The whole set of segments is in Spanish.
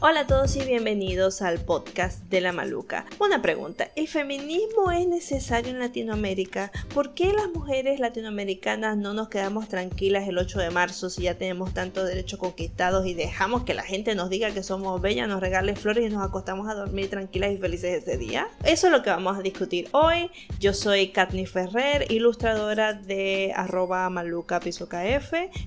Hola a todos y bienvenidos al podcast de la Maluca. Una pregunta, ¿el feminismo es necesario en Latinoamérica? ¿Por qué las mujeres latinoamericanas no nos quedamos tranquilas el 8 de marzo si ya tenemos tantos derechos conquistados y dejamos que la gente nos diga que somos bellas, nos regale flores y nos acostamos a dormir tranquilas y felices ese día? Eso es lo que vamos a discutir hoy. Yo soy Katni Ferrer, ilustradora de arroba maluca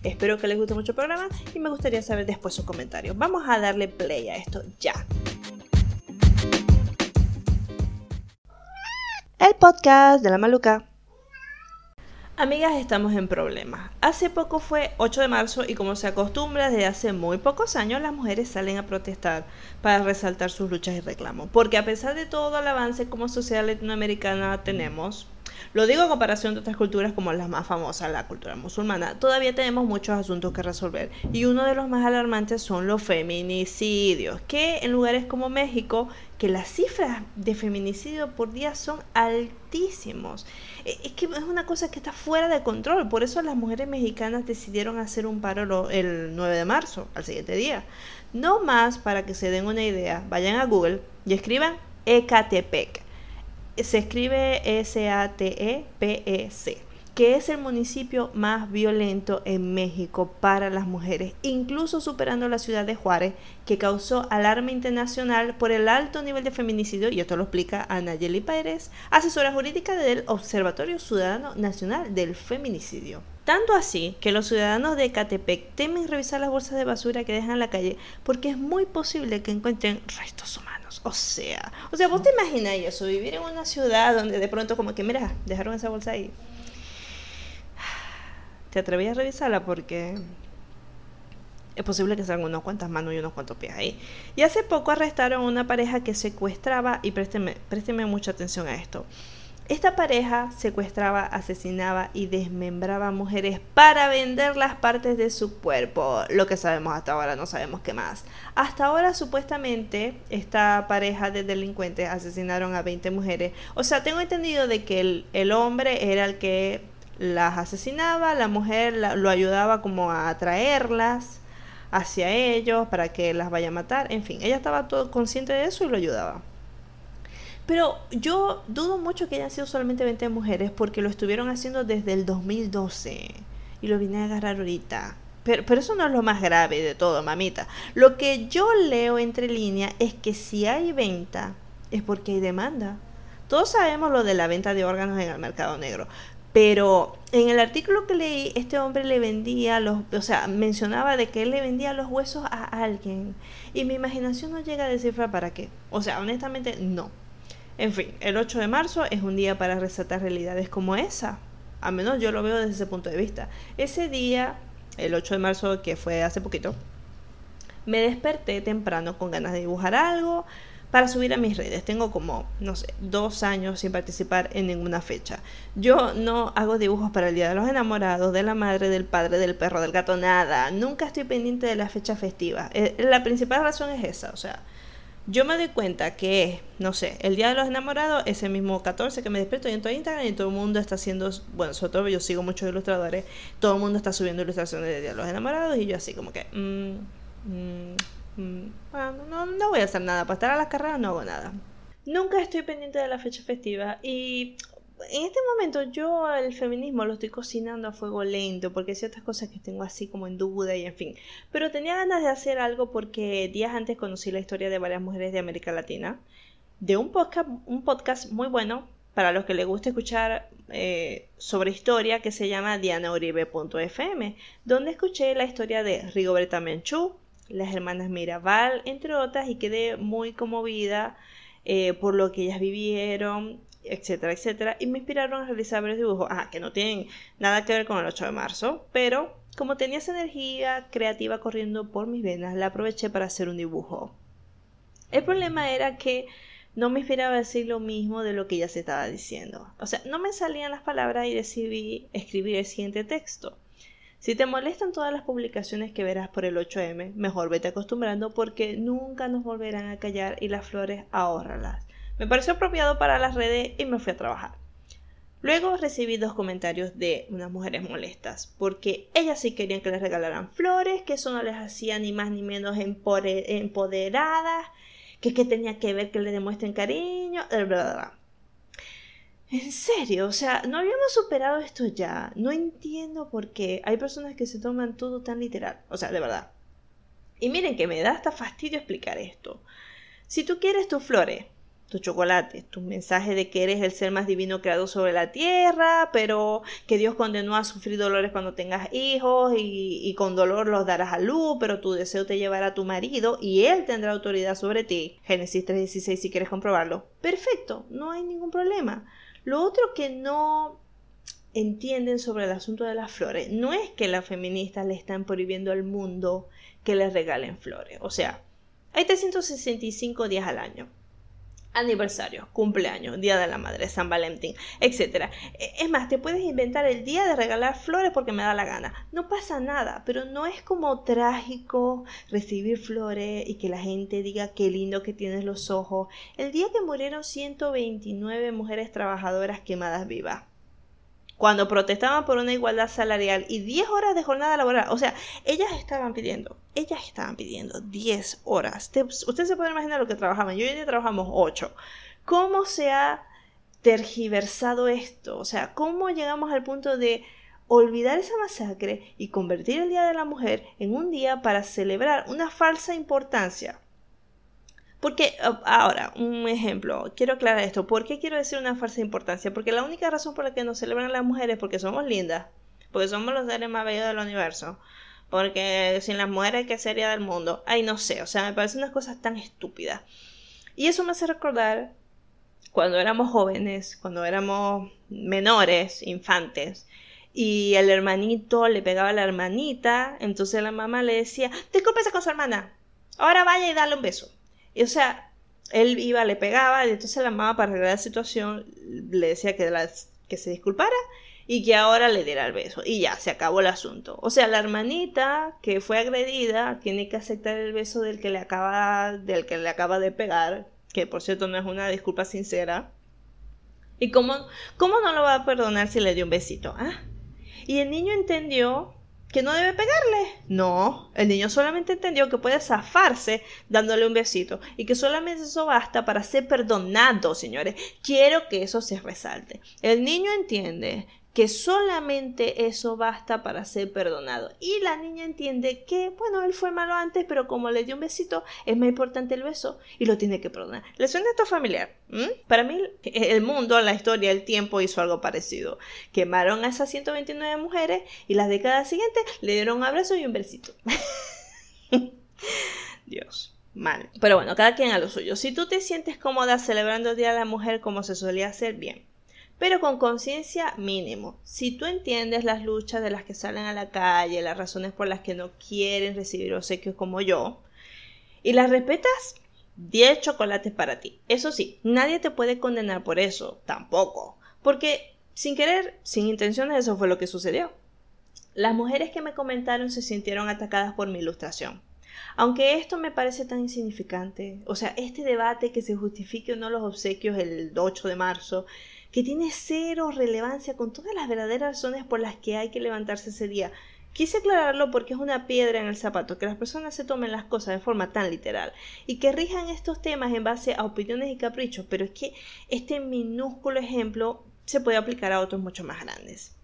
Espero que les guste mucho el programa y me gustaría saber después sus comentarios. Vamos a darle play esto ya. El podcast de la maluca. Amigas, estamos en problemas. Hace poco fue 8 de marzo y como se acostumbra desde hace muy pocos años, las mujeres salen a protestar para resaltar sus luchas y reclamos. Porque a pesar de todo el avance como sociedad latinoamericana tenemos, lo digo en comparación de otras culturas como las más famosas, la cultura musulmana. Todavía tenemos muchos asuntos que resolver y uno de los más alarmantes son los feminicidios, que en lugares como México, que las cifras de feminicidio por día son altísimos. E, es que es una cosa que está fuera de control, por eso las mujeres mexicanas decidieron hacer un paro el 9 de marzo, al siguiente día. No más para que se den una idea, vayan a Google y escriban Ecatepec se escribe S-A-T-E-P-E-C, que es el municipio más violento en México para las mujeres, incluso superando la ciudad de Juárez, que causó alarma internacional por el alto nivel de feminicidio, y esto lo explica Anayeli Pérez, asesora jurídica del Observatorio Ciudadano Nacional del Feminicidio. Tanto así que los ciudadanos de Catepec temen revisar las bolsas de basura que dejan en la calle porque es muy posible que encuentren restos humanos. O sea, o sea, vos te imaginas eso, vivir en una ciudad donde de pronto como que, mira, dejaron esa bolsa ahí. Te atrevías a revisarla porque es posible que salgan unos cuantas manos y unos cuantos pies ahí. Y hace poco arrestaron a una pareja que secuestraba, y présteme, présteme mucha atención a esto, esta pareja secuestraba, asesinaba y desmembraba mujeres para vender las partes de su cuerpo. Lo que sabemos hasta ahora, no sabemos qué más. Hasta ahora supuestamente esta pareja de delincuentes asesinaron a 20 mujeres. O sea, tengo entendido de que el, hombre era el que las asesinaba, la mujer lo ayudaba como a atraerlas hacia ellos para que las vaya a matar. En fin, ella estaba todo consciente de eso y lo ayudaba. Pero yo dudo mucho que hayan sido solamente 20 mujeres porque lo estuvieron haciendo desde el 2012 y lo vine a agarrar ahorita. Pero, pero eso no es lo más grave de todo, mamita. Lo que yo leo entre líneas es que si hay venta es porque hay demanda. Todos sabemos lo de la venta de órganos en el mercado negro. Pero en el artículo que leí, este hombre le vendía los, o sea, mencionaba de que él le vendía los huesos a alguien. Y mi imaginación no llega a descifrar para qué. O sea, honestamente, no. En fin, el 8 de marzo es un día para resaltar realidades como esa. Al menos yo lo veo desde ese punto de vista. Ese día, el 8 de marzo, que fue hace poquito, me desperté temprano con ganas de dibujar algo para subir a mis redes. Tengo como, no sé, dos años sin participar en ninguna fecha. Yo no hago dibujos para el Día de los Enamorados, de la madre, del padre, del perro, del gato, nada. Nunca estoy pendiente de la fecha festiva. Eh, la principal razón es esa, o sea, yo me doy cuenta que, no sé, el Día de los Enamorados, ese mismo 14 que me despierto y entro a Instagram y todo el mundo está haciendo, bueno, sobre todo yo sigo muchos ilustradores, todo el mundo está subiendo ilustraciones del Día de los Enamorados y yo así como que, mm, mm, mm, bueno, no, no voy a hacer nada, para estar a las carreras no hago nada. Nunca estoy pendiente de la fecha festiva y en este momento yo el feminismo lo estoy cocinando a fuego lento porque hay ciertas cosas que tengo así como en duda y en fin. Pero tenía ganas de hacer algo porque días antes conocí la historia de varias mujeres de América Latina, de un podcast, un podcast muy bueno para los que les gusta escuchar eh, sobre historia que se llama dianauribe.fm, donde escuché la historia de Rigoberta Menchú, las hermanas Mirabal, entre otras, y quedé muy conmovida eh, por lo que ellas vivieron, etcétera, etcétera, y me inspiraron a realizar varios dibujos, ah, que no tienen nada que ver con el 8 de marzo, pero como tenía esa energía creativa corriendo por mis venas, la aproveché para hacer un dibujo. El problema era que no me inspiraba a decir lo mismo de lo que ya se estaba diciendo. O sea, no me salían las palabras y decidí escribir el siguiente texto. Si te molestan todas las publicaciones que verás por el 8M, mejor vete acostumbrando porque nunca nos volverán a callar y las flores ahórralas. Me pareció apropiado para las redes y me fui a trabajar. Luego recibí dos comentarios de unas mujeres molestas, porque ellas sí querían que les regalaran flores, que eso no les hacía ni más ni menos empoderadas, que, que tenía que ver que le demuestren cariño, bla, bla. En serio, o sea, no habíamos superado esto ya. No entiendo por qué hay personas que se toman todo tan literal. O sea, de verdad. Y miren que me da hasta fastidio explicar esto. Si tú quieres tus flores, tu chocolate, tu mensaje de que eres el ser más divino creado sobre la tierra, pero que Dios condenó a sufrir dolores cuando tengas hijos y, y, con dolor los darás a luz, pero tu deseo te llevará a tu marido y él tendrá autoridad sobre ti. Génesis 3.16 si quieres comprobarlo. Perfecto, no hay ningún problema. Lo otro que no entienden sobre el asunto de las flores no es que las feministas le están prohibiendo al mundo que les regalen flores. O sea, hay 365 días al año aniversario, cumpleaños, día de la madre, San Valentín, etc. E, es más, te puedes inventar el día de regalar flores porque me da la gana. No pasa nada, pero no es como trágico recibir flores y que la gente diga qué lindo que tienes los ojos. El día que murieron 129 mujeres trabajadoras quemadas vivas cuando protestaban por una igualdad salarial y 10 horas de jornada laboral. O sea, ellas estaban pidiendo, ellas estaban pidiendo 10 horas. Usted se puede imaginar lo que trabajaban. Yo y ella trabajamos 8. ¿Cómo se ha tergiversado esto? O sea, ¿cómo llegamos al punto de olvidar esa masacre y convertir el Día de la Mujer en un día para celebrar una falsa importancia? Porque, ahora, un ejemplo, quiero aclarar esto. ¿Por qué quiero decir una falsa importancia? Porque la única razón por la que nos celebran las mujeres es porque somos lindas, porque somos los seres más bellos del universo, porque sin las mujeres, ¿qué sería del mundo? Ay, no sé, o sea, me parecen unas cosas tan estúpidas. Y eso me hace recordar cuando éramos jóvenes, cuando éramos menores, infantes, y el hermanito le pegaba a la hermanita, entonces la mamá le decía, discúlpese con su hermana, ahora vaya y dale un beso. Y o sea, él iba, le pegaba, y entonces la mamá para arreglar la situación le decía que, que se disculpara y que ahora le diera el beso. Y ya, se acabó el asunto. O sea, la hermanita que fue agredida tiene que aceptar el beso del que le acaba, del que le acaba de pegar, que por cierto no es una disculpa sincera. ¿Y cómo, cómo no lo va a perdonar si le dio un besito? ¿Ah? Y el niño entendió que no debe pegarle. No, el niño solamente entendió que puede zafarse dándole un besito y que solamente eso basta para ser perdonado, señores. Quiero que eso se resalte. El niño entiende que solamente eso basta para ser perdonado. Y la niña entiende que, bueno, él fue malo antes, pero como le dio un besito, es más importante el beso y lo tiene que perdonar. ¿Le suena esto familiar? Para mí, el mundo, la historia, el tiempo hizo algo parecido. Quemaron a esas 129 mujeres y las décadas siguientes le dieron un abrazo y un besito. Dios. Mal. Pero bueno, cada quien a lo suyo. Si tú te sientes cómoda celebrando el Día de la Mujer como se solía hacer, bien pero con conciencia mínimo. Si tú entiendes las luchas de las que salen a la calle, las razones por las que no quieren recibir obsequios como yo, y las respetas, 10 chocolates para ti. Eso sí, nadie te puede condenar por eso, tampoco, porque sin querer, sin intenciones, eso fue lo que sucedió. Las mujeres que me comentaron se sintieron atacadas por mi ilustración. Aunque esto me parece tan insignificante, o sea, este debate que se justifique o no los obsequios el 8 de marzo, que tiene cero relevancia con todas las verdaderas razones por las que hay que levantarse ese día. Quise aclararlo porque es una piedra en el zapato que las personas se tomen las cosas de forma tan literal y que rijan estos temas en base a opiniones y caprichos, pero es que este minúsculo ejemplo se puede aplicar a otros mucho más grandes.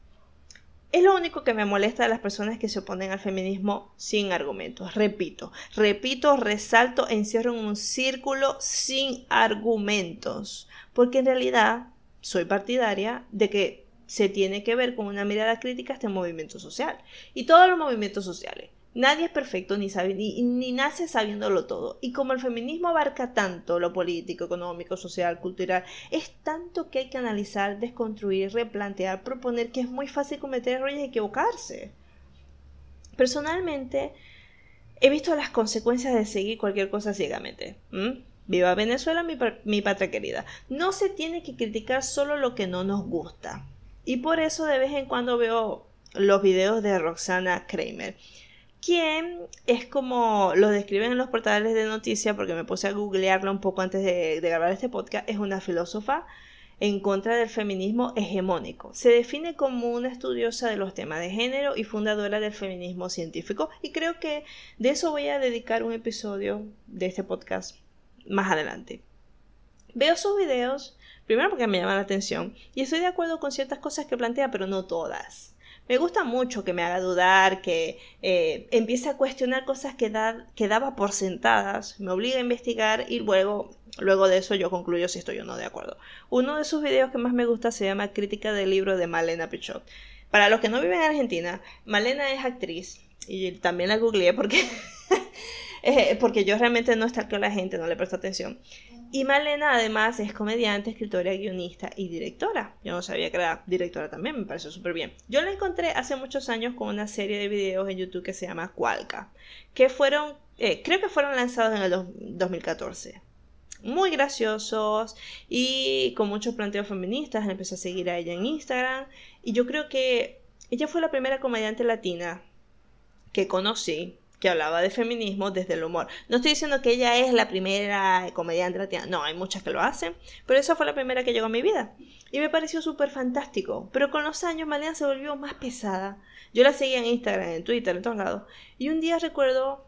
Es lo único que me molesta de las personas que se oponen al feminismo sin argumentos. Repito, repito, resalto, encierro en un círculo sin argumentos. Porque en realidad soy partidaria de que se tiene que ver con una mirada crítica este movimiento social y todos los movimientos sociales. Nadie es perfecto ni, sabe, ni, ni, nace sabiéndolo todo. Y como el feminismo abarca tanto lo político, económico, social, cultural, es tanto que hay que analizar, desconstruir, replantear, proponer que es muy fácil cometer errores y equivocarse. Personalmente, he visto las consecuencias de seguir cualquier cosa ciegamente. Viva Venezuela, mi, patria querida. No se tiene que criticar solo lo que no nos gusta. Y por eso de vez en cuando veo los videos de Roxana Kramer, quien es como lo describen en los portales de noticias, porque me puse a googlearla un poco antes de, grabar este podcast, es una filósofa en contra del feminismo hegemónico. Se define como una estudiosa de los temas de género y fundadora del feminismo científico y creo que de eso voy a dedicar un episodio de este podcast más adelante. Veo sus videos, primero porque me llama la atención y estoy de acuerdo con ciertas cosas que plantea, pero no todas. Me gusta mucho que me haga dudar, que eh, empiece a cuestionar cosas que, que daba por sentadas, me obliga a investigar y luego, luego de eso yo concluyo si estoy o no de acuerdo. Uno de sus videos que más me gusta se llama Crítica del libro de Malena Pichot. Para los que no viven en Argentina, Malena es actriz y también la googleé porque, eh, porque yo realmente no estalqueo a la gente, no le presto atención. Y Malena además es comediante, escritora, guionista y directora. Yo no sabía que era directora también, me pareció súper bien. Yo la encontré hace muchos años con una serie de videos en YouTube que se llama Cualca, que fueron, eh, creo que fueron lanzados en el 2014. Muy graciosos y con muchos planteos feministas. Empecé a seguir a ella en Instagram y yo creo que ella fue la primera comediante latina que conocí que hablaba de feminismo desde el humor. No estoy diciendo que ella es la primera comediante latina, no, hay muchas que lo hacen, pero esa fue la primera que llegó a mi vida. Y me pareció súper fantástico, pero con los años Malena se volvió más pesada. Yo la seguía en Instagram, en Twitter, en todos lados. Y un día recuerdo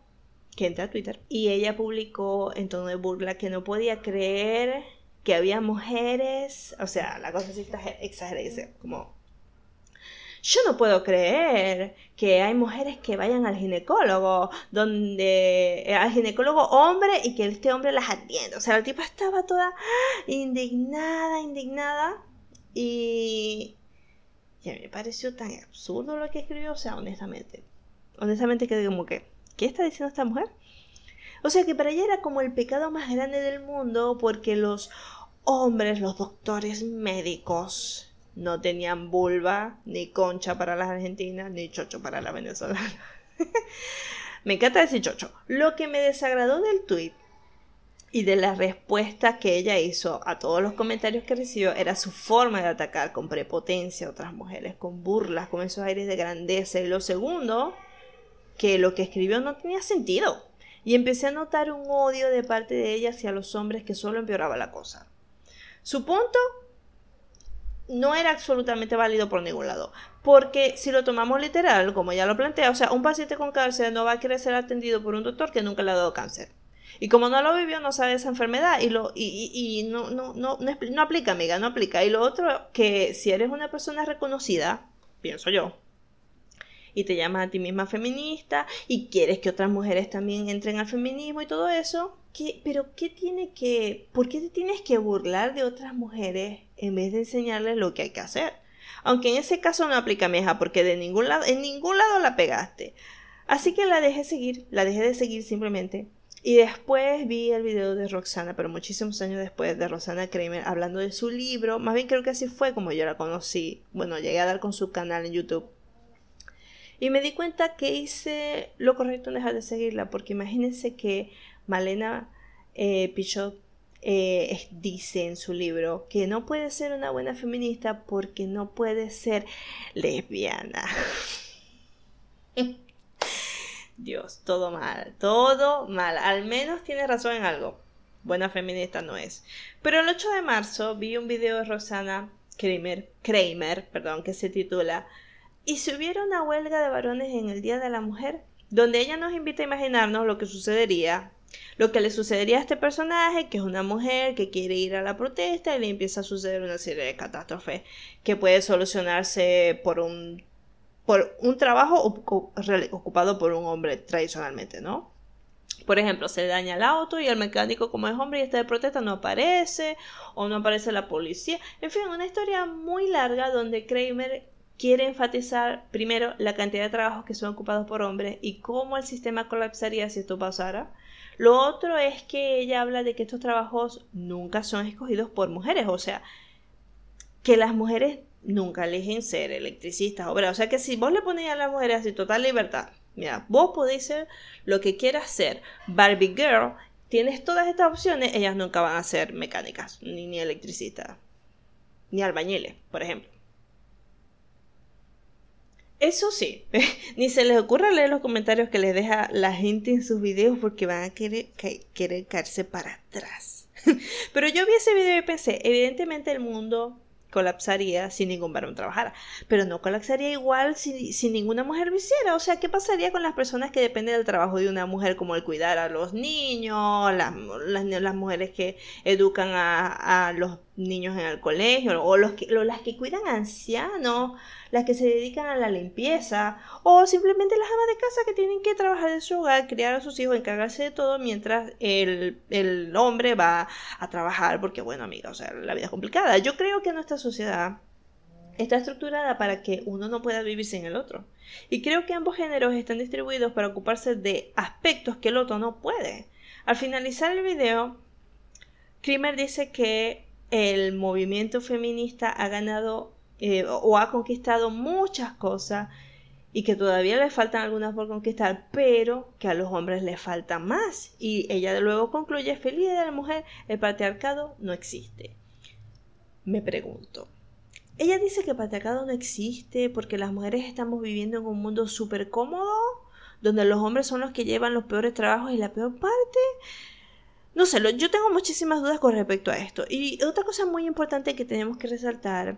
que entré a Twitter y ella publicó en tono de burla que no podía creer que había mujeres, o sea, la cosa sí está exagerada, como yo no puedo creer que hay mujeres que vayan al ginecólogo, donde eh, al ginecólogo hombre y que este hombre las atienda. O sea, la tipa estaba toda indignada, indignada. Y, y a mí me pareció tan absurdo lo que escribió. O sea, honestamente. Honestamente que como que, ¿qué está diciendo esta mujer? O sea que para ella era como el pecado más grande del mundo porque los hombres, los doctores médicos, no tenían vulva, ni concha para las argentinas, ni chocho para las venezolanas. me encanta decir chocho. Lo que me desagradó del tweet y de la respuesta que ella hizo a todos los comentarios que recibió era su forma de atacar con prepotencia a otras mujeres, con burlas, con esos aires de grandeza. Y lo segundo, que lo que escribió no tenía sentido. Y empecé a notar un odio de parte de ella hacia los hombres que solo empeoraba la cosa. Su punto no era absolutamente válido por ningún lado. Porque si lo tomamos literal, como ya lo plantea, o sea, un paciente con cáncer no va a querer ser atendido por un doctor que nunca le ha dado cáncer. Y como no lo vivió, no sabe esa enfermedad y, lo, y, y, no, no, no, no, aplica, amiga, no aplica. Y lo otro, que si eres una persona reconocida, pienso yo, y te llamas a ti misma feminista y quieres que otras mujeres también entren al feminismo y todo eso, ¿qué, pero ¿qué tiene que, por qué te tienes que burlar de otras mujeres en vez de enseñarles lo que hay que hacer. Aunque en ese caso no aplica meja porque de ningún lado, en ningún lado la pegaste. Así que la dejé seguir, la dejé de seguir simplemente. Y después vi el video de Roxana, pero muchísimos años después de Roxana Kramer hablando de su libro. Más bien creo que así fue como yo la conocí. Bueno, llegué a dar con su canal en YouTube. Y me di cuenta que hice lo correcto en dejar de seguirla, porque imagínense que Malena eh, Pichot eh, dice en su libro que no puede ser una buena feminista porque no puede ser lesbiana. Dios, todo mal, todo mal. Al menos tiene razón en algo. Buena feminista no es. Pero el 8 de marzo vi un video de Rosana Kramer, Kramer perdón, que se titula ¿Y si hubiera una huelga de varones en el Día de la Mujer? Donde ella nos invita a imaginarnos lo que sucedería lo que le sucedería a este personaje, que es una mujer que quiere ir a la protesta y le empieza a suceder una serie de catástrofes que puede solucionarse por un, por un trabajo ocupado por un hombre tradicionalmente, ¿no? Por ejemplo, se daña el auto y el mecánico como es hombre y está de protesta no aparece o no aparece la policía. En fin, una historia muy larga donde Kramer quiere enfatizar primero la cantidad de trabajos que son ocupados por hombres y cómo el sistema colapsaría si esto pasara. Lo otro es que ella habla de que estos trabajos nunca son escogidos por mujeres, o sea, que las mujeres nunca eligen ser electricistas, o sea que si vos le ponéis a las mujeres así total libertad, mira, vos podéis ser lo que quieras ser, Barbie Girl, tienes todas estas opciones, ellas nunca van a ser mecánicas, ni, ni electricistas, ni albañiles, por ejemplo. Eso sí, ni se les ocurra leer los comentarios que les deja la gente en sus videos porque van a querer, querer caerse para atrás. Pero yo vi ese video y pensé, evidentemente el mundo colapsaría si ningún varón trabajara. Pero no colapsaría igual si, ninguna mujer lo hiciera. O sea, ¿qué pasaría con las personas que dependen del trabajo de una mujer como el cuidar a los niños, las, las, las mujeres que educan a, los niños en el colegio, o, los que, las que cuidan ancianos, las que se dedican a la limpieza, o simplemente las amas de casa que tienen que trabajar en su hogar, criar a sus hijos, encargarse de todo, mientras el, el hombre va a trabajar, porque bueno, amiga, o sea, la vida es complicada. Yo creo que nuestra sociedad está estructurada para que uno no pueda vivir sin el otro. Y creo que ambos géneros están distribuidos para ocuparse de aspectos que el otro no puede. Al finalizar el video, Krimer dice que el movimiento feminista ha ganado eh, o ha conquistado muchas cosas y que todavía le faltan algunas por conquistar, pero que a los hombres les falta más. Y ella luego concluye, feliz de la mujer, el patriarcado no existe. Me pregunto, ella dice que el patriarcado no existe porque las mujeres estamos viviendo en un mundo súper cómodo, donde los hombres son los que llevan los peores trabajos y la peor parte. No sé, yo tengo muchísimas dudas con respecto a esto. Y otra cosa muy importante que tenemos que resaltar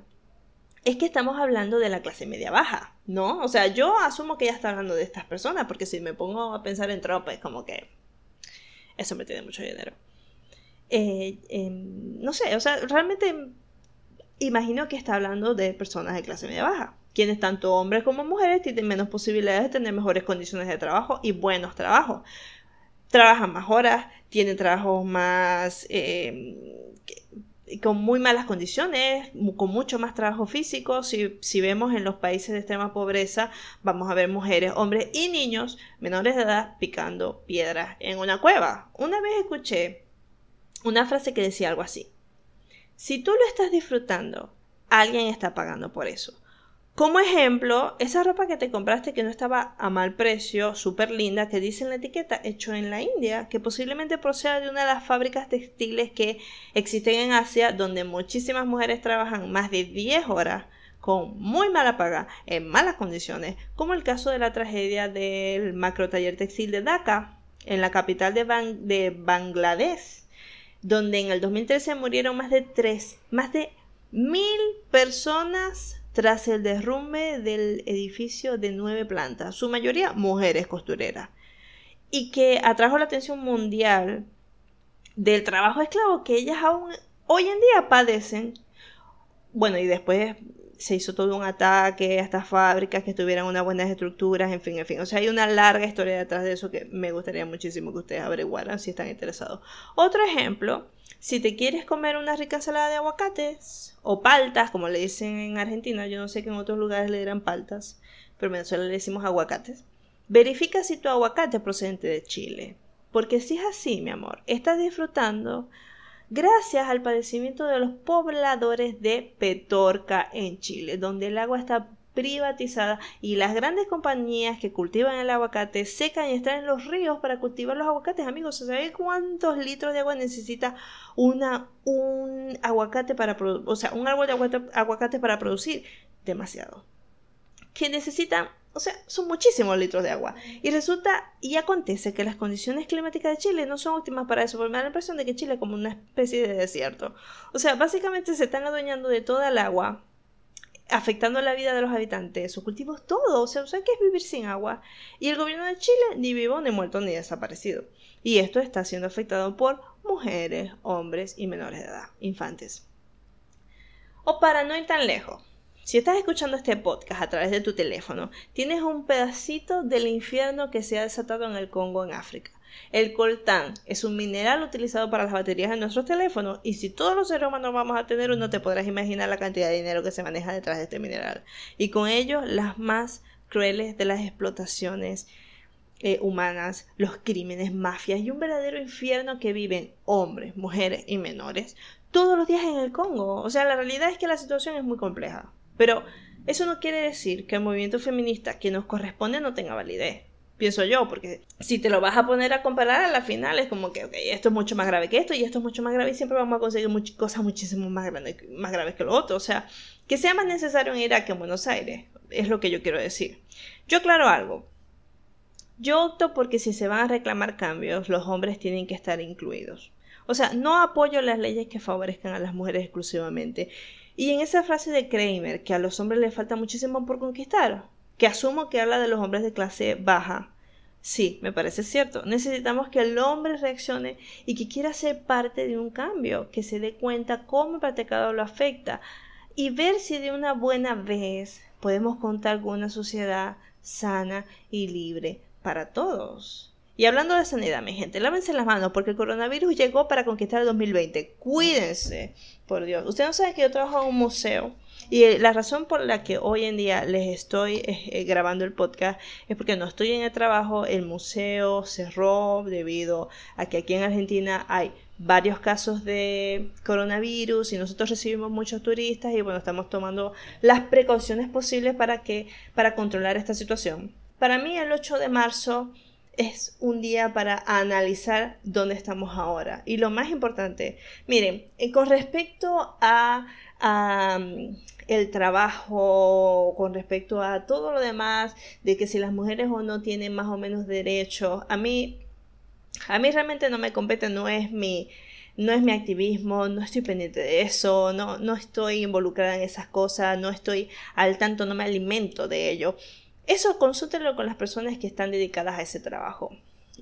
es que estamos hablando de la clase media baja, ¿no? O sea, yo asumo que ella está hablando de estas personas, porque si me pongo a pensar en es como que eso me tiene mucho dinero. Eh, em, no sé, o sea, realmente imagino que está hablando de personas de clase media baja, quienes tanto hombres como mujeres tienen menos posibilidades de tener mejores condiciones de trabajo y buenos trabajos trabajan más horas, tienen trabajos más... Eh, con muy malas condiciones, con mucho más trabajo físico. Si, si, vemos en los países de extrema pobreza, vamos a ver mujeres, hombres y niños menores de edad picando piedras en una cueva. Una vez escuché una frase que decía algo así. Si tú lo estás disfrutando, alguien está pagando por eso. Como ejemplo, esa ropa que te compraste que no estaba a mal precio, súper linda, que dice en la etiqueta hecho en la India, que posiblemente proceda de una de las fábricas textiles que existen en Asia, donde muchísimas mujeres trabajan más de 10 horas con muy mala paga, en malas condiciones, como el caso de la tragedia del macro taller textil de Dhaka, en la capital de, de Bangladesh, donde en el 2013 murieron más de 3, más de mil personas tras el derrumbe del edificio de nueve plantas, su mayoría mujeres costureras, y que atrajo la atención mundial del trabajo esclavo que ellas aún hoy en día padecen. Bueno, y después se hizo todo un ataque a estas fábricas que tuvieran unas buenas estructuras, en fin, en fin. O sea, hay una larga historia detrás de eso que me gustaría muchísimo que ustedes averiguaran si están interesados. Otro ejemplo si te quieres comer una rica ensalada de aguacates o paltas, como le dicen en Argentina, yo no sé que en otros lugares le dirán paltas, pero en Venezuela le decimos aguacates. Verifica si tu aguacate es procedente de Chile. Porque si es así, mi amor, estás disfrutando gracias al padecimiento de los pobladores de Petorca en Chile, donde el agua está privatizada y las grandes compañías que cultivan el aguacate secan y extraen los ríos para cultivar los aguacates, amigos. ¿Sabes cuántos litros de agua necesita una, un aguacate para o sea, un árbol de aguacate, para producir? Demasiado. Que necesitan, o sea, son muchísimos litros de agua. Y resulta y acontece que las condiciones climáticas de Chile no son óptimas para eso, porque me da la impresión de que Chile es como una especie de desierto. O sea, básicamente se están adueñando de toda el agua afectando la vida de los habitantes, sus cultivos, todo. O sea, ¿sabes qué es vivir sin agua? Y el gobierno de Chile ni vivo, ni muerto, ni desaparecido. Y esto está siendo afectado por mujeres, hombres y menores de edad, infantes. O para no ir tan lejos, si estás escuchando este podcast a través de tu teléfono, tienes un pedacito del infierno que se ha desatado en el Congo, en África. El coltán es un mineral utilizado para las baterías de nuestros teléfonos y si todos los seres humanos vamos a tener uno, te podrás imaginar la cantidad de dinero que se maneja detrás de este mineral. Y con ello, las más crueles de las explotaciones eh, humanas, los crímenes, mafias y un verdadero infierno que viven hombres, mujeres y menores todos los días en el Congo. O sea, la realidad es que la situación es muy compleja. Pero eso no quiere decir que el movimiento feminista que nos corresponde no tenga validez pienso yo, porque si te lo vas a poner a comparar a la final es como que, esto es mucho más grave que esto y esto es mucho más grave y siempre vamos a conseguir cosas muchísimo más, grandes, más graves que lo otro. O sea, que sea más necesario en Irak que en Buenos Aires, es lo que yo quiero decir. Yo aclaro algo. Yo opto porque si se van a reclamar cambios, los hombres tienen que estar incluidos. O sea, no apoyo las leyes que favorezcan a las mujeres exclusivamente. Y en esa frase de Kramer, que a los hombres les falta muchísimo por conquistar, que asumo que habla de los hombres de clase baja, Sí, me parece cierto. Necesitamos que el hombre reaccione y que quiera ser parte de un cambio, que se dé cuenta cómo el practicado lo afecta y ver si de una buena vez podemos contar con una sociedad sana y libre para todos. Y hablando de sanidad, mi gente, lávense las manos porque el coronavirus llegó para conquistar el 2020. Cuídense, por Dios. Ustedes no saben que yo trabajo en un museo y eh, la razón por la que hoy en día les estoy eh, eh, grabando el podcast es porque no estoy en el trabajo, el museo cerró debido a que aquí en Argentina hay varios casos de coronavirus y nosotros recibimos muchos turistas y bueno, estamos tomando las precauciones posibles para que para controlar esta situación. Para mí el 8 de marzo es un día para analizar dónde estamos ahora. Y lo más importante, miren, eh, con respecto a, mm, el trabajo, con respecto a todo lo demás, de que si las mujeres o no tienen más o menos derechos, a mí, a mí realmente no me compete, no es mi, no es mi activismo, no estoy pendiente de eso, no, no estoy involucrada en esas cosas, no estoy al tanto, no me alimento de ello. Eso consúltelo con las personas que están dedicadas a ese trabajo.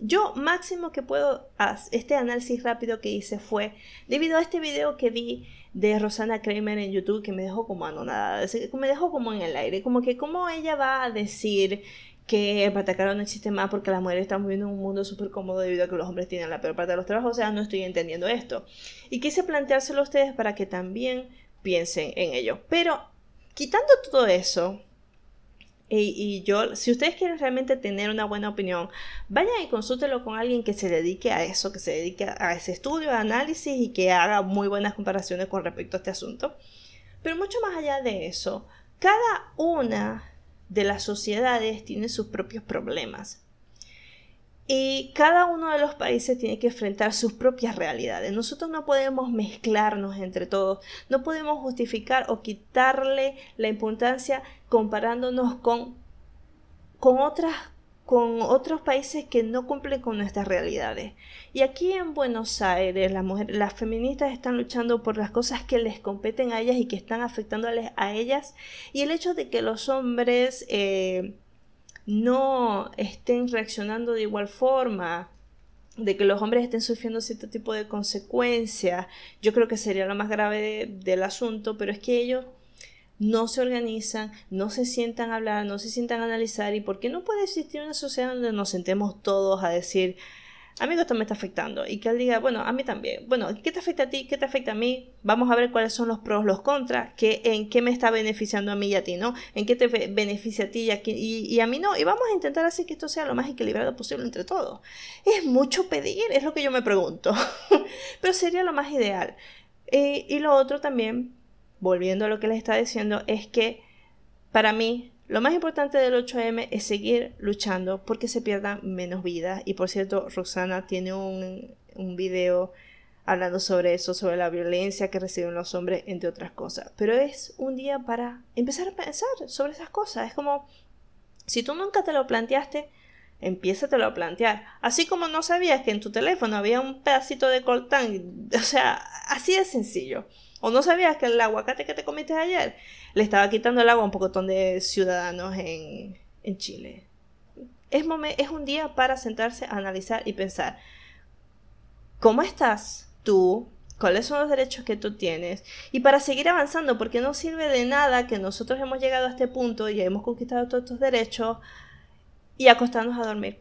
Yo máximo que puedo, este análisis rápido que hice fue debido a este video que vi de Rosana Kramer en YouTube que me dejó como anonada, me dejó como en el aire, como que cómo ella va a decir que el patacaro no existe más porque las mujeres están viviendo en un mundo súper cómodo debido a que los hombres tienen la peor parte de los trabajos, o sea, no estoy entendiendo esto. Y quise planteárselo a ustedes para que también piensen en ello. Pero quitando todo eso, y, yo, si ustedes quieren realmente tener una buena opinión, vayan y consúltenlo con alguien que se dedique a eso, que se dedique a ese estudio, a análisis y que haga muy buenas comparaciones con respecto a este asunto. Pero mucho más allá de eso, cada una de las sociedades tiene sus propios problemas. Y cada uno de los países tiene que enfrentar sus propias realidades. Nosotros no podemos mezclarnos entre todos, no podemos justificar o quitarle la importancia comparándonos con, con, otras, con otros países que no cumplen con nuestras realidades. Y aquí en Buenos Aires las, mujeres, las feministas están luchando por las cosas que les competen a ellas y que están afectándoles a ellas. Y el hecho de que los hombres... Eh, no estén reaccionando de igual forma, de que los hombres estén sufriendo cierto tipo de consecuencias, yo creo que sería lo más grave del asunto, pero es que ellos no se organizan, no se sientan a hablar, no se sientan a analizar y por qué no puede existir una sociedad donde nos sentemos todos a decir, amigo, esto me está afectando. Y que él diga, bueno, a mí también. Bueno, ¿qué te afecta a ti? ¿Qué te afecta a mí? Vamos a ver cuáles son los pros, los contras, qué, en qué me está beneficiando a mí y a ti, ¿no? En qué te beneficia a ti y a, y, a mí no. Y vamos a intentar hacer que esto sea lo más equilibrado posible entre todos. Es mucho pedir, es lo que yo me pregunto. Pero sería lo más ideal. Eh, y lo otro también, volviendo a lo que les estaba diciendo, es que para mí lo más importante del 8M es seguir luchando porque se pierdan menos vidas. Y por cierto, Roxana tiene un, un video hablando sobre eso, sobre la violencia que reciben los hombres, entre otras cosas. Pero es un día para empezar a pensar sobre esas cosas. Es como, si tú nunca te lo planteaste, empiézatelo a plantear. Así como no sabías que en tu teléfono había un pedacito de coltán, o sea, así de sencillo. O no sabías que el aguacate que te comiste ayer le estaba quitando el agua a un pocotón de ciudadanos en, en Chile. Es, es un día para sentarse a analizar y pensar, ¿cómo estás tú? ¿Cuáles son los derechos que tú tienes? Y para seguir avanzando, porque no sirve de nada que nosotros hemos llegado a este punto y hemos conquistado todos estos derechos y acostarnos a dormir.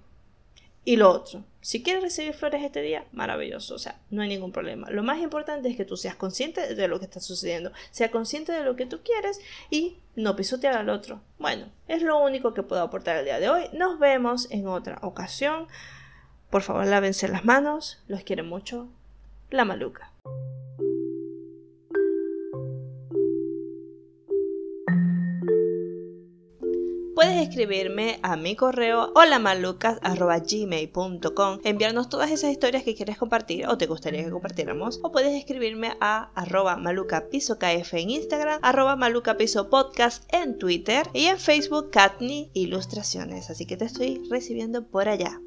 Y lo otro, si quieres recibir flores este día, maravilloso, o sea, no hay ningún problema. Lo más importante es que tú seas consciente de lo que está sucediendo, sea consciente de lo que tú quieres y no pisotear al otro. Bueno, es lo único que puedo aportar el día de hoy. Nos vemos en otra ocasión. Por favor, lávense las manos, los quiere mucho. La maluca. Puedes escribirme a mi correo holamalucas.gmail.com enviarnos todas esas historias que quieres compartir o te gustaría que compartiéramos o puedes escribirme a arroba malucapisokf en Instagram arroba malucapisopodcast en Twitter y en Facebook Katni Ilustraciones. Así que te estoy recibiendo por allá